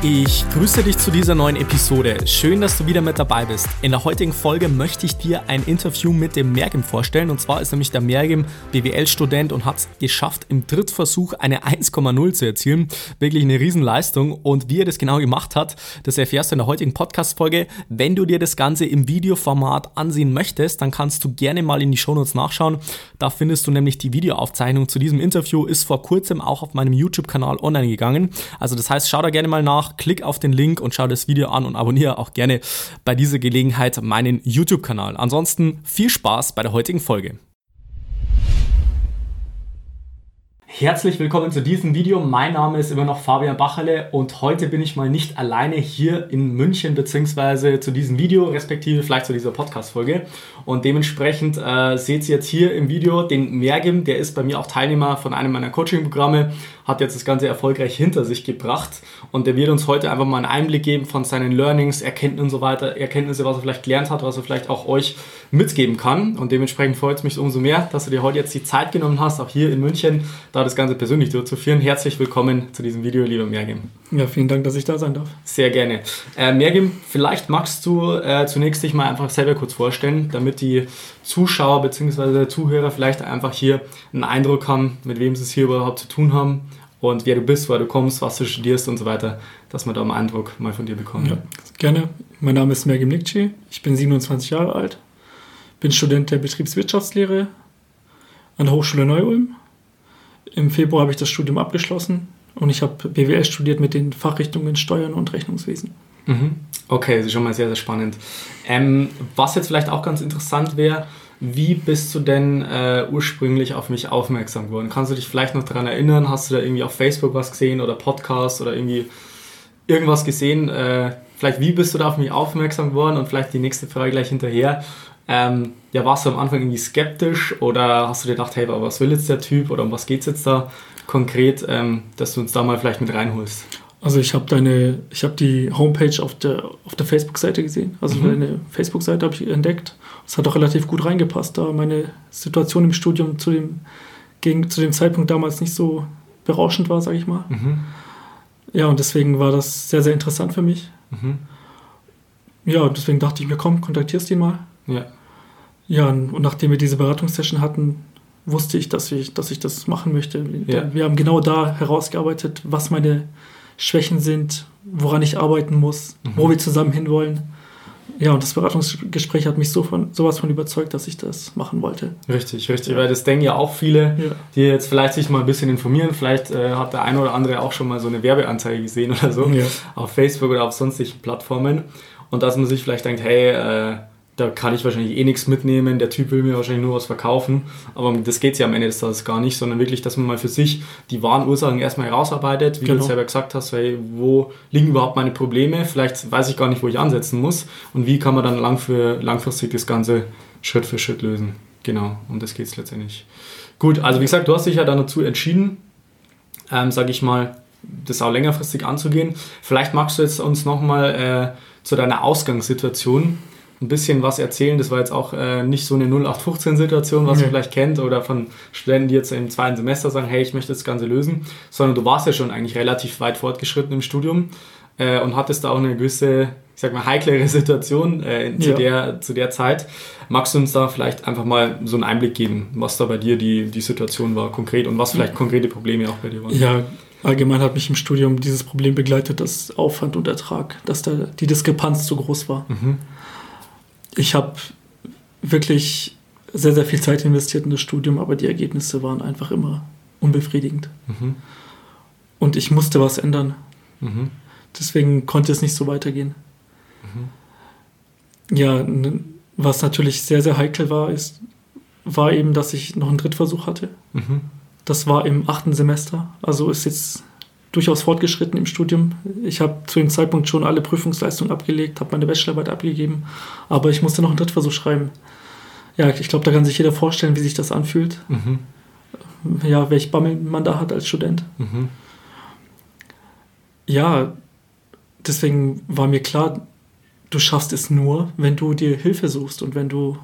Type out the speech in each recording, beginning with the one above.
Ich grüße dich zu dieser neuen Episode. Schön, dass du wieder mit dabei bist. In der heutigen Folge möchte ich dir ein Interview mit dem Mergim vorstellen. Und zwar ist nämlich der Mergim BWL-Student und hat es geschafft, im Drittversuch eine 1,0 zu erzielen. Wirklich eine Riesenleistung. Und wie er das genau gemacht hat, das erfährst du in der heutigen Podcast-Folge. Wenn du dir das Ganze im Videoformat ansehen möchtest, dann kannst du gerne mal in die Shownotes nachschauen. Da findest du nämlich die Videoaufzeichnung zu diesem Interview. Ist vor kurzem auch auf meinem YouTube-Kanal online gegangen. Also das heißt, schau da gerne mal nach klick auf den Link und schau das Video an und abonniere auch gerne bei dieser Gelegenheit meinen YouTube-Kanal. Ansonsten viel Spaß bei der heutigen Folge. Herzlich willkommen zu diesem Video. Mein Name ist immer noch Fabian Bacherle und heute bin ich mal nicht alleine hier in München beziehungsweise zu diesem Video, respektive vielleicht zu dieser Podcast-Folge. Und dementsprechend äh, seht ihr jetzt hier im Video den Mergim, der ist bei mir auch Teilnehmer von einem meiner Coaching-Programme hat jetzt das Ganze erfolgreich hinter sich gebracht und der wird uns heute einfach mal einen Einblick geben von seinen Learnings, Erkenntnisse und so weiter, Erkenntnisse, was er vielleicht gelernt hat, was er vielleicht auch euch mitgeben kann und dementsprechend freut es mich umso mehr, dass du dir heute jetzt die Zeit genommen hast, auch hier in München, da das Ganze persönlich durchzuführen. Herzlich willkommen zu diesem Video, lieber Mergim. Ja, vielen Dank, dass ich da sein darf. Sehr gerne. Äh, Mergim, vielleicht magst du äh, zunächst dich mal einfach selber kurz vorstellen, damit die Zuschauer bzw. Zuhörer vielleicht einfach hier einen Eindruck haben, mit wem sie es hier überhaupt zu tun haben und wer du bist, woher du kommst, was du studierst und so weiter, dass man da einen Eindruck mal von dir bekommt. Ja, gerne. Mein Name ist Mergim Nikci, ich bin 27 Jahre alt, bin Student der Betriebswirtschaftslehre an der Hochschule Neu-Ulm. Im Februar habe ich das Studium abgeschlossen und ich habe BWL studiert mit den Fachrichtungen Steuern und Rechnungswesen. Mhm. Okay, das ist schon mal sehr, sehr spannend. Ähm, was jetzt vielleicht auch ganz interessant wäre, wie bist du denn äh, ursprünglich auf mich aufmerksam geworden? Kannst du dich vielleicht noch daran erinnern? Hast du da irgendwie auf Facebook was gesehen oder Podcast oder irgendwie irgendwas gesehen? Äh, vielleicht wie bist du da auf mich aufmerksam geworden? Und vielleicht die nächste Frage gleich hinterher. Ähm, ja, warst du am Anfang irgendwie skeptisch oder hast du dir gedacht, hey, aber was will jetzt der Typ oder um was geht es jetzt da konkret, ähm, dass du uns da mal vielleicht mit reinholst? Also ich habe deine, ich habe die Homepage auf der, auf der Facebook-Seite gesehen. Also mhm. deine Facebook-Seite habe ich entdeckt. Es hat auch relativ gut reingepasst, da meine Situation im Studium zu dem, gegen, zu dem Zeitpunkt damals nicht so berauschend war, sage ich mal. Mhm. Ja, und deswegen war das sehr, sehr interessant für mich. Mhm. Ja, und deswegen dachte ich mir, komm, kontaktierst ihn mal. Ja. Ja, und nachdem wir diese Beratungssession hatten, wusste ich, dass ich, dass ich das machen möchte. Ja. Wir haben genau da herausgearbeitet, was meine Schwächen sind, woran ich arbeiten muss, mhm. wo wir zusammen hinwollen. Ja, und das Beratungsgespräch hat mich so von, sowas von überzeugt, dass ich das machen wollte. Richtig, richtig, weil das denken ja auch viele, ja. die jetzt vielleicht sich mal ein bisschen informieren. Vielleicht äh, hat der eine oder andere auch schon mal so eine Werbeanzeige gesehen oder so ja. auf Facebook oder auf sonstigen Plattformen. Und dass man sich vielleicht denkt, hey, äh, da kann ich wahrscheinlich eh nichts mitnehmen, der Typ will mir wahrscheinlich nur was verkaufen, aber das geht ja am Ende des Tages gar nicht, sondern wirklich, dass man mal für sich die wahren Ursachen erstmal herausarbeitet, wie genau. du selber gesagt hast, hey, wo liegen überhaupt meine Probleme, vielleicht weiß ich gar nicht, wo ich ansetzen muss und wie kann man dann lang für, langfristig das Ganze Schritt für Schritt lösen. Genau, um das geht es letztendlich. Gut, also wie gesagt, du hast dich ja dann dazu entschieden, ähm, sage ich mal, das auch längerfristig anzugehen. Vielleicht magst du jetzt uns nochmal äh, zu deiner Ausgangssituation ein bisschen was erzählen. Das war jetzt auch äh, nicht so eine 0815-Situation, was mhm. ihr vielleicht kennt, oder von Studenten, die jetzt im zweiten Semester sagen, hey, ich möchte das Ganze lösen, sondern du warst ja schon eigentlich relativ weit fortgeschritten im Studium äh, und hattest da auch eine gewisse, ich sag mal, heiklere Situation äh, zu, ja. der, zu der Zeit. Magst du uns da vielleicht einfach mal so einen Einblick geben, was da bei dir die, die Situation war konkret und was vielleicht konkrete Probleme auch bei dir waren? Ja, allgemein hat mich im Studium dieses Problem begleitet, dass Aufwand und Ertrag, dass da die Diskrepanz zu groß war. Mhm ich habe wirklich sehr, sehr viel Zeit investiert in das Studium, aber die Ergebnisse waren einfach immer unbefriedigend. Mhm. Und ich musste was ändern. Mhm. Deswegen konnte es nicht so weitergehen. Mhm. Ja, was natürlich sehr, sehr heikel war, ist, war eben, dass ich noch einen Drittversuch hatte. Mhm. Das war im achten Semester. Also ist jetzt durchaus fortgeschritten im Studium. Ich habe zu dem Zeitpunkt schon alle Prüfungsleistungen abgelegt, habe meine Bachelorarbeit abgegeben, aber ich musste noch einen Drittversuch schreiben. ja, ich glaube, da kann sich jeder vorstellen, wie sich das anfühlt. Mhm. Ja, welch Bammel man da hat als Student. Mhm. Ja, deswegen war mir klar, du schaffst es nur, wenn du dir Hilfe suchst und wenn du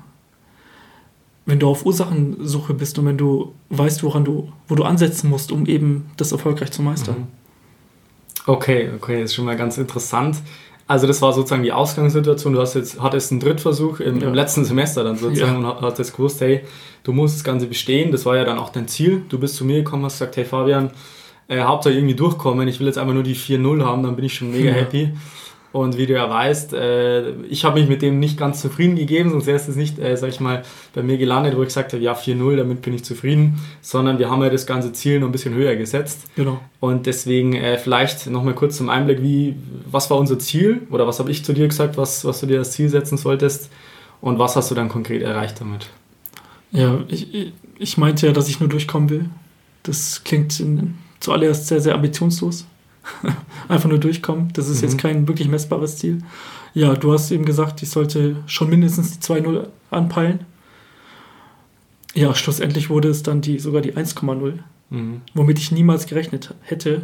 wenn du auf Ursachensuche bist und wenn du weißt, woran du, wo du ansetzen musst, um eben das erfolgreich zu meistern. Mhm. Okay, okay, das ist schon mal ganz interessant. Also das war sozusagen die Ausgangssituation. Du hast jetzt, hattest einen Drittversuch im, ja. im letzten Semester dann sozusagen ja. und hattest gewusst, hey, du musst das Ganze bestehen. Das war ja dann auch dein Ziel. Du bist zu mir gekommen, hast gesagt, hey Fabian, äh, Hauptsache irgendwie durchkommen. Ich will jetzt einfach nur die 4-0 haben, dann bin ich schon mega ja. happy. Und wie du ja weißt, äh, ich habe mich mit dem nicht ganz zufrieden gegeben, sonst wäre es nicht, äh, sag ich mal, bei mir gelandet, wo ich gesagt habe, ja, 4-0, damit bin ich zufrieden, sondern wir haben ja das ganze Ziel noch ein bisschen höher gesetzt. Genau. Und deswegen äh, vielleicht nochmal kurz zum Einblick, wie, was war unser Ziel oder was habe ich zu dir gesagt, was, was du dir als Ziel setzen solltest und was hast du dann konkret erreicht damit? Ja, ich, ich meinte ja, dass ich nur durchkommen will. Das klingt in, zuallererst sehr, sehr ambitionslos. Einfach nur durchkommen. Das ist mhm. jetzt kein wirklich messbares Ziel. Ja, du hast eben gesagt, ich sollte schon mindestens die 2-0 anpeilen. Ja, schlussendlich wurde es dann die, sogar die 1,0, mhm. womit ich niemals gerechnet hätte.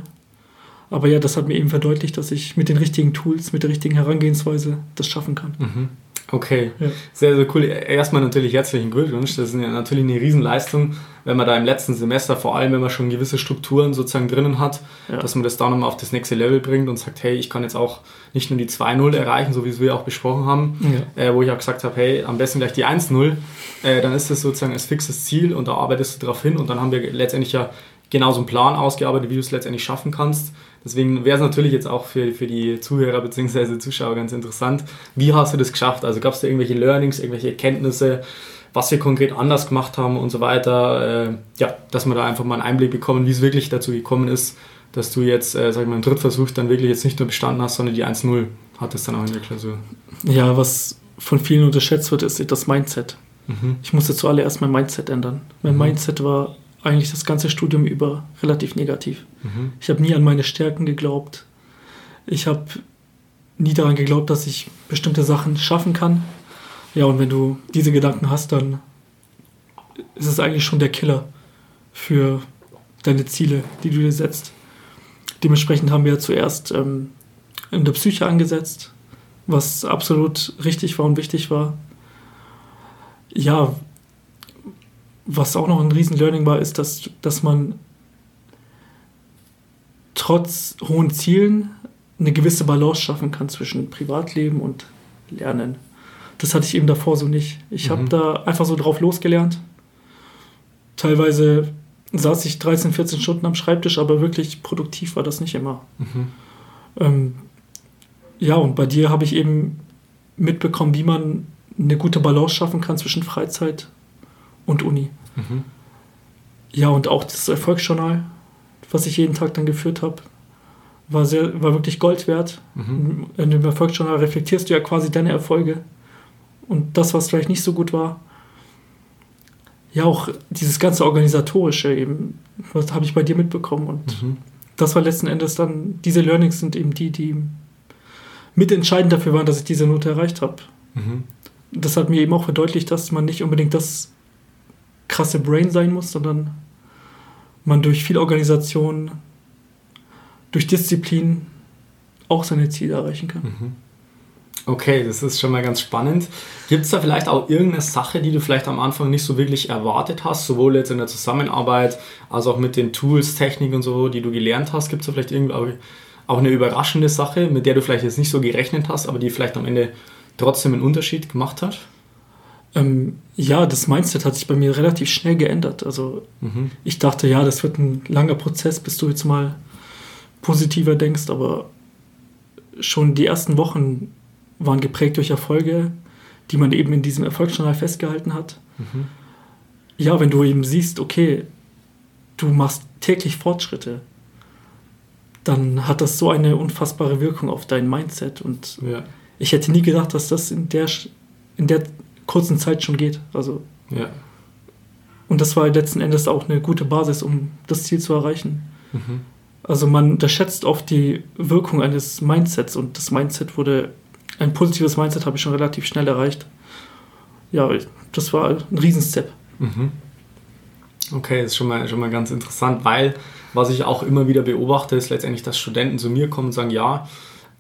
Aber ja, das hat mir eben verdeutlicht, dass ich mit den richtigen Tools, mit der richtigen Herangehensweise das schaffen kann. Mhm. Okay, ja. sehr, sehr cool. Erstmal natürlich herzlichen Glückwunsch. Das ist natürlich eine Riesenleistung, wenn man da im letzten Semester, vor allem wenn man schon gewisse Strukturen sozusagen drinnen hat, ja. dass man das da nochmal auf das nächste Level bringt und sagt, hey, ich kann jetzt auch nicht nur die 2-0 erreichen, so wie es wir auch besprochen haben, ja. äh, wo ich auch gesagt habe, hey, am besten gleich die 1-0, äh, dann ist das sozusagen als fixes Ziel und da arbeitest du darauf hin und dann haben wir letztendlich ja genauso einen Plan ausgearbeitet, wie du es letztendlich schaffen kannst. Deswegen wäre es natürlich jetzt auch für, für die Zuhörer bzw. Zuschauer ganz interessant. Wie hast du das geschafft? Also gab es da irgendwelche Learnings, irgendwelche Erkenntnisse, was wir konkret anders gemacht haben und so weiter? Äh, ja, dass wir da einfach mal einen Einblick bekommen, wie es wirklich dazu gekommen ist, dass du jetzt, äh, sag ich mal, im Drittversuch dann wirklich jetzt nicht nur bestanden hast, sondern die 1-0 hattest dann auch in der Klausur. Ja, was von vielen unterschätzt wird, ist das Mindset. Mhm. Ich musste zuallererst mein Mindset ändern. Mein mhm. Mindset war eigentlich das ganze Studium über relativ negativ. Mhm. Ich habe nie an meine Stärken geglaubt. Ich habe nie daran geglaubt, dass ich bestimmte Sachen schaffen kann. Ja, und wenn du diese Gedanken hast, dann ist es eigentlich schon der Killer für deine Ziele, die du dir setzt. Dementsprechend haben wir zuerst ähm, in der Psyche angesetzt, was absolut richtig war und wichtig war. Ja, was auch noch ein Riesen-Learning war, ist, dass, dass man trotz hohen Zielen eine gewisse Balance schaffen kann zwischen Privatleben und Lernen. Das hatte ich eben davor so nicht. Ich mhm. habe da einfach so drauf losgelernt. Teilweise saß ich 13, 14 Stunden am Schreibtisch, aber wirklich produktiv war das nicht immer. Mhm. Ähm, ja, und bei dir habe ich eben mitbekommen, wie man eine gute Balance schaffen kann zwischen Freizeit und Uni. Mhm. Ja, und auch das Erfolgsjournal, was ich jeden Tag dann geführt habe, war, sehr, war wirklich Gold wert. Mhm. In dem Erfolgsjournal reflektierst du ja quasi deine Erfolge und das, was vielleicht nicht so gut war. Ja, auch dieses ganze Organisatorische eben, was habe ich bei dir mitbekommen und mhm. das war letzten Endes dann, diese Learnings sind eben die, die mitentscheidend dafür waren, dass ich diese Note erreicht habe. Mhm. Das hat mir eben auch verdeutlicht, dass man nicht unbedingt das krasse Brain sein muss, sondern man durch viel Organisation, durch Disziplin auch seine Ziele erreichen kann. Mhm. Okay, das ist schon mal ganz spannend. Gibt es da vielleicht auch irgendeine Sache, die du vielleicht am Anfang nicht so wirklich erwartet hast, sowohl jetzt in der Zusammenarbeit als auch mit den Tools, Technik und so, die du gelernt hast? Gibt es da vielleicht irgendwie auch eine überraschende Sache, mit der du vielleicht jetzt nicht so gerechnet hast, aber die vielleicht am Ende trotzdem einen Unterschied gemacht hat? Ähm, ja, das Mindset hat sich bei mir relativ schnell geändert. Also mhm. ich dachte, ja, das wird ein langer Prozess, bis du jetzt mal positiver denkst, aber schon die ersten Wochen waren geprägt durch Erfolge, die man eben in diesem Erfolgsjournal festgehalten hat. Mhm. Ja, wenn du eben siehst, okay, du machst täglich Fortschritte, dann hat das so eine unfassbare Wirkung auf dein Mindset. Und ja. ich hätte nie gedacht, dass das in der, in der kurzen Zeit schon geht. Also, ja. Und das war letzten Endes auch eine gute Basis, um das Ziel zu erreichen. Mhm. Also man unterschätzt oft die Wirkung eines Mindsets und das Mindset wurde, ein positives Mindset habe ich schon relativ schnell erreicht. ja, das war ein Riesenstep. Mhm. Okay, das ist schon mal, schon mal ganz interessant, weil was ich auch immer wieder beobachte, ist letztendlich, dass Studenten zu mir kommen und sagen, ja,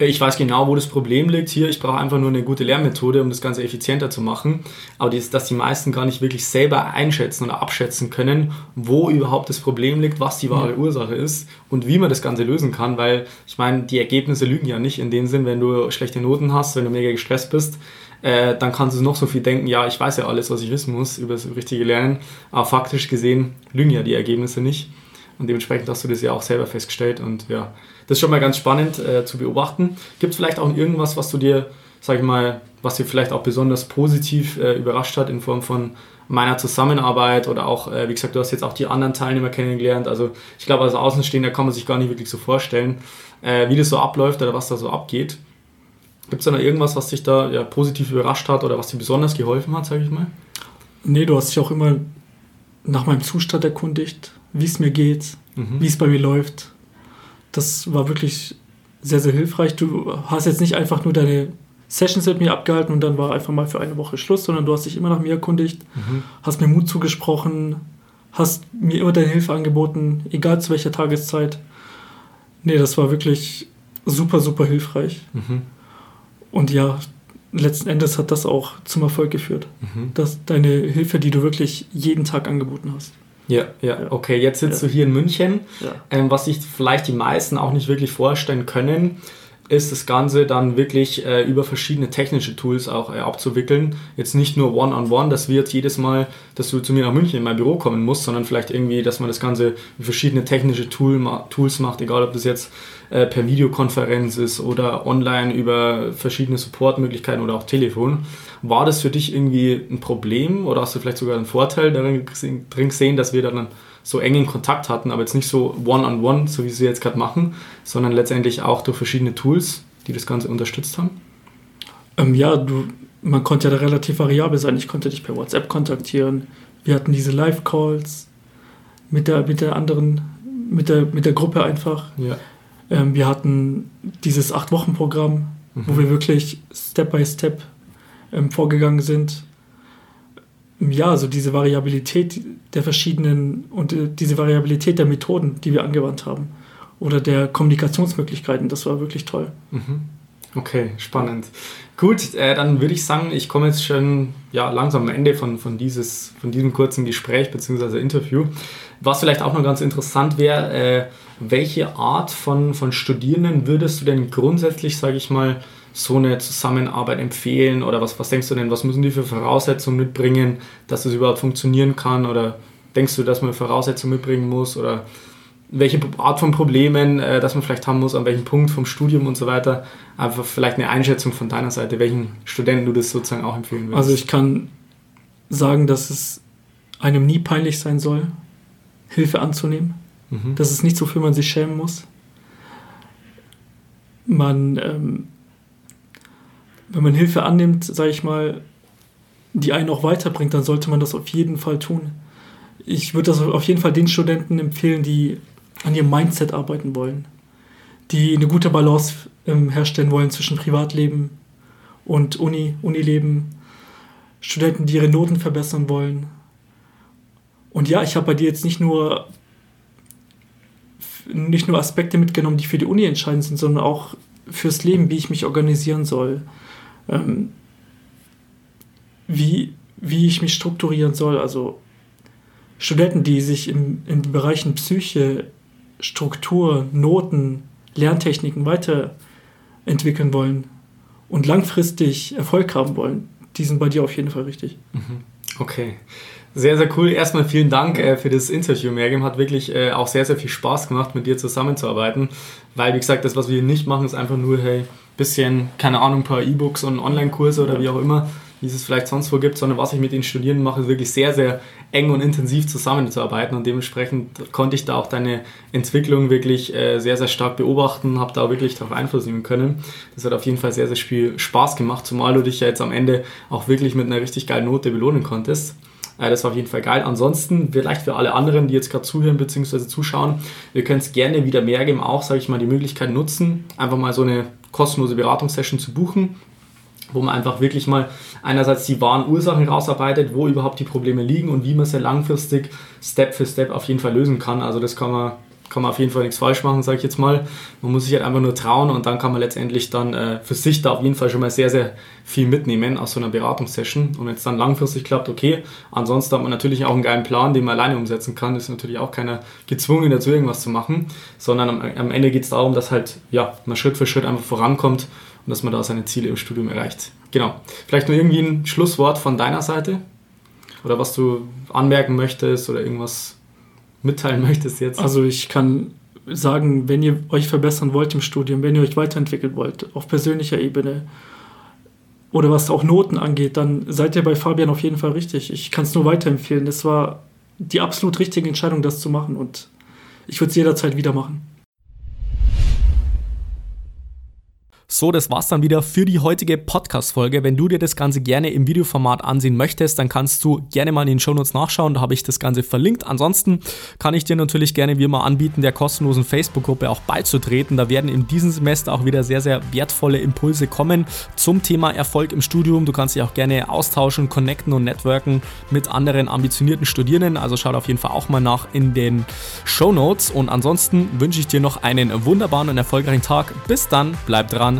ich weiß genau, wo das Problem liegt hier. Ich brauche einfach nur eine gute Lernmethode, um das Ganze effizienter zu machen. Aber das, dass die meisten gar nicht wirklich selber einschätzen oder abschätzen können, wo überhaupt das Problem liegt, was die wahre Ursache ist und wie man das Ganze lösen kann. Weil ich meine, die Ergebnisse lügen ja nicht in dem Sinn, wenn du schlechte Noten hast, wenn du mega gestresst bist. Äh, dann kannst du noch so viel denken, ja, ich weiß ja alles, was ich wissen muss über das richtige Lernen. Aber faktisch gesehen lügen ja die Ergebnisse nicht. Und dementsprechend hast du das ja auch selber festgestellt. Und ja, das ist schon mal ganz spannend äh, zu beobachten. Gibt es vielleicht auch irgendwas, was du dir, sag ich mal, was dir vielleicht auch besonders positiv äh, überrascht hat in Form von meiner Zusammenarbeit oder auch, äh, wie gesagt, du hast jetzt auch die anderen Teilnehmer kennengelernt. Also ich glaube, als Außenstehender kann man sich gar nicht wirklich so vorstellen, äh, wie das so abläuft oder was da so abgeht. Gibt es da noch irgendwas, was dich da ja, positiv überrascht hat oder was dir besonders geholfen hat, sage ich mal? Nee, du hast dich auch immer nach meinem Zustand erkundigt wie es mir geht, mhm. wie es bei mir läuft. Das war wirklich sehr, sehr hilfreich. Du hast jetzt nicht einfach nur deine Sessions mit mir abgehalten und dann war einfach mal für eine Woche Schluss, sondern du hast dich immer nach mir erkundigt, mhm. hast mir Mut zugesprochen, hast mir immer deine Hilfe angeboten, egal zu welcher Tageszeit. Nee, das war wirklich super, super hilfreich. Mhm. Und ja, letzten Endes hat das auch zum Erfolg geführt. Mhm. Dass deine Hilfe, die du wirklich jeden Tag angeboten hast. Ja, ja, okay. Jetzt sitzt ja. du hier in München. Ja. Ähm, was sich vielleicht die meisten auch nicht wirklich vorstellen können, ist das Ganze dann wirklich äh, über verschiedene technische Tools auch äh, abzuwickeln. Jetzt nicht nur One-on-One, -on -one, dass wir jetzt jedes Mal, dass du zu mir nach München in mein Büro kommen musst, sondern vielleicht irgendwie, dass man das Ganze über verschiedene technische Tool, Tools macht, egal ob das jetzt äh, per Videokonferenz ist oder online über verschiedene Supportmöglichkeiten oder auch Telefon. War das für dich irgendwie ein Problem oder hast du vielleicht sogar einen Vorteil darin gesehen, dass wir dann so engen Kontakt hatten, aber jetzt nicht so one-on-one, -on -one, so wie sie jetzt gerade machen, sondern letztendlich auch durch verschiedene Tools, die das Ganze unterstützt haben? Ähm, ja, du, man konnte ja da relativ variabel sein. Ich konnte dich per WhatsApp kontaktieren. Wir hatten diese Live-Calls mit der, mit der anderen, mit der, mit der Gruppe einfach. Ja. Ähm, wir hatten dieses Acht-Wochen-Programm, mhm. wo wir wirklich Step by Step ähm, vorgegangen sind ja, also diese Variabilität der verschiedenen und äh, diese Variabilität der Methoden, die wir angewandt haben oder der Kommunikationsmöglichkeiten, das war wirklich toll. Mhm. Okay, spannend. Gut, äh, dann würde ich sagen, ich komme jetzt schon ja, langsam am Ende von, von, dieses, von diesem kurzen Gespräch bzw. Interview. Was vielleicht auch noch ganz interessant wäre, äh, welche Art von, von Studierenden würdest du denn grundsätzlich, sage ich mal, so eine Zusammenarbeit empfehlen? Oder was, was denkst du denn, was müssen die für Voraussetzungen mitbringen, dass es überhaupt funktionieren kann? Oder denkst du, dass man Voraussetzungen mitbringen muss? Oder welche Art von Problemen, äh, dass man vielleicht haben muss, an welchem Punkt vom Studium und so weiter? Einfach vielleicht eine Einschätzung von deiner Seite, welchen Studenten du das sozusagen auch empfehlen würdest. Also ich kann sagen, dass es einem nie peinlich sein soll, Hilfe anzunehmen. Mhm. Das ist nichts, wofür man sich schämen muss. Man ähm, wenn man Hilfe annimmt, sage ich mal, die einen auch weiterbringt, dann sollte man das auf jeden Fall tun. Ich würde das auf jeden Fall den Studenten empfehlen, die an ihrem Mindset arbeiten wollen, die eine gute Balance ähm, herstellen wollen zwischen Privatleben und Uni, Unileben, Studenten, die ihre Noten verbessern wollen. Und ja, ich habe bei dir jetzt nicht nur nicht nur Aspekte mitgenommen, die für die Uni entscheidend sind, sondern auch fürs Leben, wie ich mich organisieren soll, ähm, wie, wie ich mich strukturieren soll. Also Studenten, die sich im, in den Bereichen Psyche, Struktur, Noten, Lerntechniken weiterentwickeln wollen und langfristig Erfolg haben wollen, die sind bei dir auf jeden Fall richtig. Mhm. Okay. Sehr, sehr cool. Erstmal vielen Dank äh, für das Interview, Mergim. Hat wirklich äh, auch sehr, sehr viel Spaß gemacht, mit dir zusammenzuarbeiten. Weil, wie gesagt, das, was wir hier nicht machen, ist einfach nur, hey, bisschen, keine Ahnung, ein paar E-Books und Online-Kurse oder wie auch immer, wie es vielleicht sonst wo gibt, sondern was ich mit den Studierenden mache, ist wirklich sehr, sehr eng und intensiv zusammenzuarbeiten und dementsprechend konnte ich da auch deine Entwicklung wirklich äh, sehr, sehr stark beobachten, habe da auch wirklich darauf Einfluss nehmen können. Das hat auf jeden Fall sehr, sehr viel Spaß gemacht, zumal du dich ja jetzt am Ende auch wirklich mit einer richtig geilen Note belohnen konntest. Äh, das war auf jeden Fall geil. Ansonsten, vielleicht für alle anderen, die jetzt gerade zuhören bzw. zuschauen, wir können es gerne wieder mehr geben, auch, sage ich mal, die Möglichkeit nutzen, einfach mal so eine kostenlose Beratungssession zu buchen. wo man einfach wirklich mal einerseits die wahren Ursachen rausarbeitet, wo überhaupt die Probleme liegen und wie man sie langfristig Step für Step auf jeden Fall lösen kann. Also das kann man kann man auf jeden Fall nichts falsch machen, sage ich jetzt mal. Man muss sich halt einfach nur trauen und dann kann man letztendlich dann äh, für sich da auf jeden Fall schon mal sehr, sehr viel mitnehmen aus so einer Beratungssession. Und wenn es dann langfristig klappt, okay. Ansonsten hat man natürlich auch einen geilen Plan, den man alleine umsetzen kann. Ist natürlich auch keiner gezwungen dazu, irgendwas zu machen, sondern am, am Ende geht es darum, dass halt ja, man Schritt für Schritt einfach vorankommt und dass man da seine Ziele im Studium erreicht. Genau. Vielleicht nur irgendwie ein Schlusswort von deiner Seite? Oder was du anmerken möchtest oder irgendwas mitteilen möchtest jetzt? Also ich kann sagen, wenn ihr euch verbessern wollt im Studium, wenn ihr euch weiterentwickeln wollt, auf persönlicher Ebene oder was auch Noten angeht, dann seid ihr bei Fabian auf jeden Fall richtig. Ich kann es nur weiterempfehlen. Es war die absolut richtige Entscheidung, das zu machen und ich würde es jederzeit wieder machen. So, das war's dann wieder für die heutige Podcast-Folge. Wenn du dir das Ganze gerne im Videoformat ansehen möchtest, dann kannst du gerne mal in den Shownotes nachschauen. Da habe ich das Ganze verlinkt. Ansonsten kann ich dir natürlich gerne wie immer anbieten, der kostenlosen Facebook-Gruppe auch beizutreten. Da werden in diesem Semester auch wieder sehr, sehr wertvolle Impulse kommen zum Thema Erfolg im Studium. Du kannst dich auch gerne austauschen, connecten und networken mit anderen ambitionierten Studierenden. Also schau auf jeden Fall auch mal nach in den Shownotes. Und ansonsten wünsche ich dir noch einen wunderbaren und erfolgreichen Tag. Bis dann, bleib dran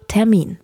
Termin.